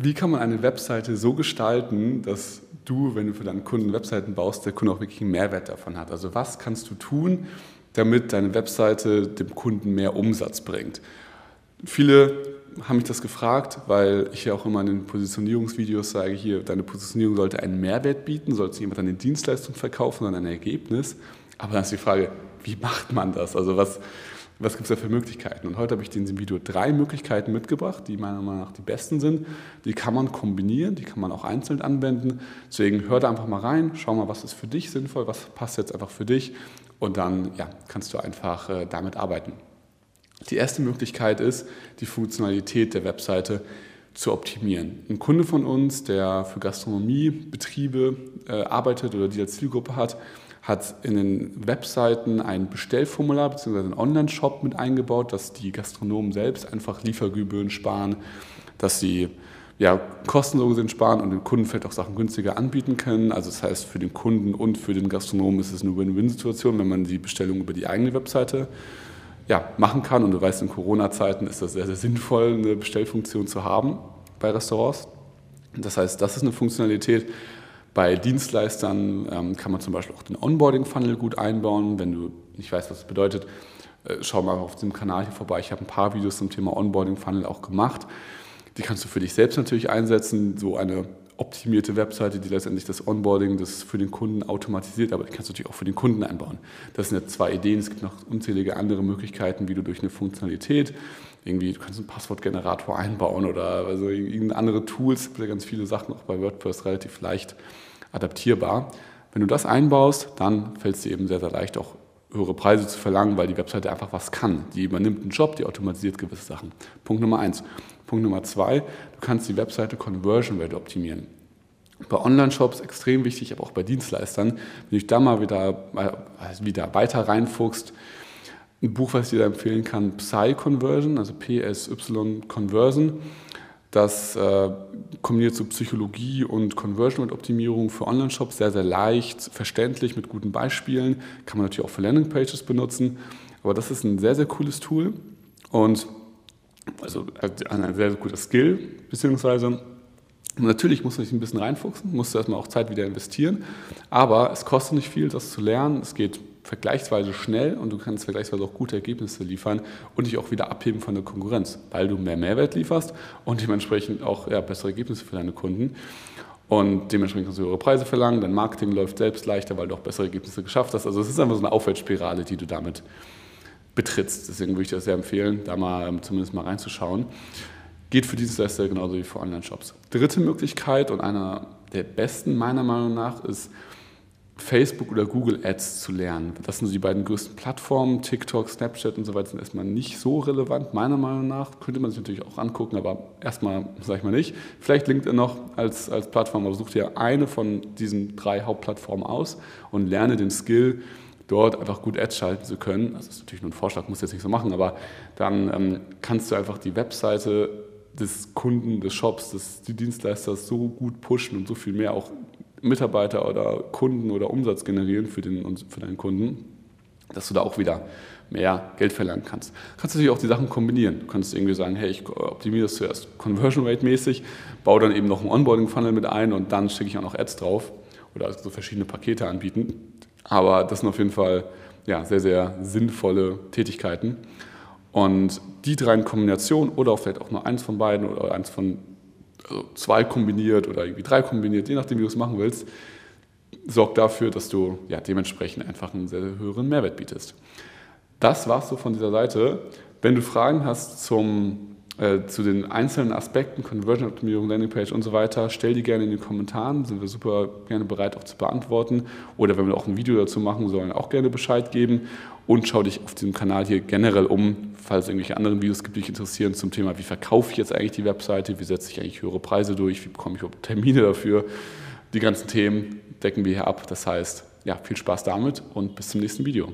Wie kann man eine Webseite so gestalten, dass du, wenn du für deinen Kunden Webseiten baust, der Kunde auch wirklich einen Mehrwert davon hat? Also was kannst du tun, damit deine Webseite dem Kunden mehr Umsatz bringt? Viele haben mich das gefragt, weil ich ja auch immer in den Positionierungsvideos sage, hier, deine Positionierung sollte einen Mehrwert bieten, sollte jemand eine Dienstleistung verkaufen, sondern ein Ergebnis. Aber dann ist die Frage, wie macht man das? Also was, was gibt es da für Möglichkeiten? Und heute habe ich in diesem Video drei Möglichkeiten mitgebracht, die meiner Meinung nach die besten sind. Die kann man kombinieren, die kann man auch einzeln anwenden. Deswegen hör da einfach mal rein, schau mal, was ist für dich sinnvoll, was passt jetzt einfach für dich und dann ja, kannst du einfach äh, damit arbeiten. Die erste Möglichkeit ist, die Funktionalität der Webseite zu optimieren. Ein Kunde von uns, der für Gastronomiebetriebe äh, arbeitet oder die als Zielgruppe hat, hat in den Webseiten ein Bestellformular bzw. einen Online-Shop mit eingebaut, dass die Gastronomen selbst einfach Liefergebühren sparen, dass sie ja, Kosten so gesehen sparen und den Kunden vielleicht auch Sachen günstiger anbieten können. Also das heißt, für den Kunden und für den Gastronomen ist es eine Win-Win-Situation, wenn man die Bestellung über die eigene Webseite ja, machen kann. Und du weißt, in Corona-Zeiten ist das sehr, sehr sinnvoll, eine Bestellfunktion zu haben bei Restaurants. Das heißt, das ist eine Funktionalität. Bei Dienstleistern ähm, kann man zum Beispiel auch den Onboarding-Funnel gut einbauen. Wenn du nicht weißt, was das bedeutet, äh, schau mal auf dem Kanal hier vorbei. Ich habe ein paar Videos zum Thema Onboarding-Funnel auch gemacht. Die kannst du für dich selbst natürlich einsetzen. So eine optimierte Webseite, die letztendlich das Onboarding das für den Kunden automatisiert, aber die kannst du natürlich auch für den Kunden einbauen. Das sind ja zwei Ideen. Es gibt noch unzählige andere Möglichkeiten, wie du durch eine Funktionalität irgendwie, du kannst einen Passwortgenerator einbauen oder also irgendeine andere Tools, es gibt ja ganz viele Sachen auch bei WordPress relativ leicht adaptierbar. Wenn du das einbaust, dann fällt es dir eben sehr, sehr leicht auch höhere Preise zu verlangen, weil die Webseite einfach was kann. Die übernimmt einen Job, die automatisiert gewisse Sachen. Punkt Nummer eins. Punkt Nummer zwei, du kannst die Webseite Conversion Rate optimieren. Bei Online-Shops extrem wichtig, aber auch bei Dienstleistern, wenn du dich da mal wieder, äh, wieder weiter reinfuchst, ein Buch, was ich dir da empfehlen kann, Psy Conversion, also PSY Conversion. Das äh, kombiniert so Psychologie und Conversion Rate Optimierung für Online-Shops sehr, sehr leicht, verständlich mit guten Beispielen. Kann man natürlich auch für Landing-Pages benutzen. Aber das ist ein sehr, sehr cooles Tool und also ein sehr, sehr guter Skill, beziehungsweise Natürlich musst du dich ein bisschen reinfuchsen, musst du erstmal auch Zeit wieder investieren, aber es kostet nicht viel, das zu lernen. Es geht vergleichsweise schnell und du kannst vergleichsweise auch gute Ergebnisse liefern und dich auch wieder abheben von der Konkurrenz, weil du mehr Mehrwert lieferst und dementsprechend auch ja, bessere Ergebnisse für deine Kunden. Und dementsprechend kannst du höhere Preise verlangen, dein Marketing läuft selbst leichter, weil du auch bessere Ergebnisse geschafft hast. Also es ist einfach so eine Aufwärtsspirale, die du damit betrittst. Deswegen würde ich dir sehr empfehlen, da mal ähm, zumindest mal reinzuschauen. Geht für Dienstleister genauso wie für Online-Shops. Dritte Möglichkeit und einer der besten meiner Meinung nach ist, Facebook oder Google Ads zu lernen. Das sind so die beiden größten Plattformen. TikTok, Snapchat und so weiter sind erstmal nicht so relevant, meiner Meinung nach. Könnte man sich natürlich auch angucken, aber erstmal sage ich mal nicht. Vielleicht LinkedIn noch als, als Plattform, aber such dir eine von diesen drei Hauptplattformen aus und lerne den Skill, dort einfach gut Ads schalten zu können. Das ist natürlich nur ein Vorschlag, muss jetzt nicht so machen, aber dann ähm, kannst du einfach die Webseite des Kunden, des Shops, des Dienstleisters so gut pushen und so viel mehr auch Mitarbeiter oder Kunden oder Umsatz generieren für, den, für deinen Kunden, dass du da auch wieder mehr Geld verlangen kannst. Du kannst natürlich auch die Sachen kombinieren. Du kannst irgendwie sagen, hey, ich optimiere das zuerst Conversion Rate mäßig, baue dann eben noch einen Onboarding Funnel mit ein und dann schicke ich auch noch Ads drauf oder so verschiedene Pakete anbieten. Aber das sind auf jeden Fall ja, sehr, sehr sinnvolle Tätigkeiten. Und die drei in Kombination oder auch vielleicht auch nur eins von beiden oder eins von also zwei kombiniert oder irgendwie drei kombiniert, je nachdem, wie du es machen willst, sorgt dafür, dass du ja, dementsprechend einfach einen sehr, höheren Mehrwert bietest. Das war's so von dieser Seite. Wenn du Fragen hast zum, äh, zu den einzelnen Aspekten, Conversion-Optimierung, Landingpage und so weiter, stell die gerne in den Kommentaren, sind wir super gerne bereit auch zu beantworten. Oder wenn wir auch ein Video dazu machen sollen, auch gerne Bescheid geben und schau dich auf diesem Kanal hier generell um, falls es irgendwelche anderen Videos gibt, die dich interessieren zum Thema, wie verkaufe ich jetzt eigentlich die Webseite, wie setze ich eigentlich höhere Preise durch, wie bekomme ich Termine dafür. Die ganzen Themen decken wir hier ab. Das heißt, ja, viel Spaß damit und bis zum nächsten Video.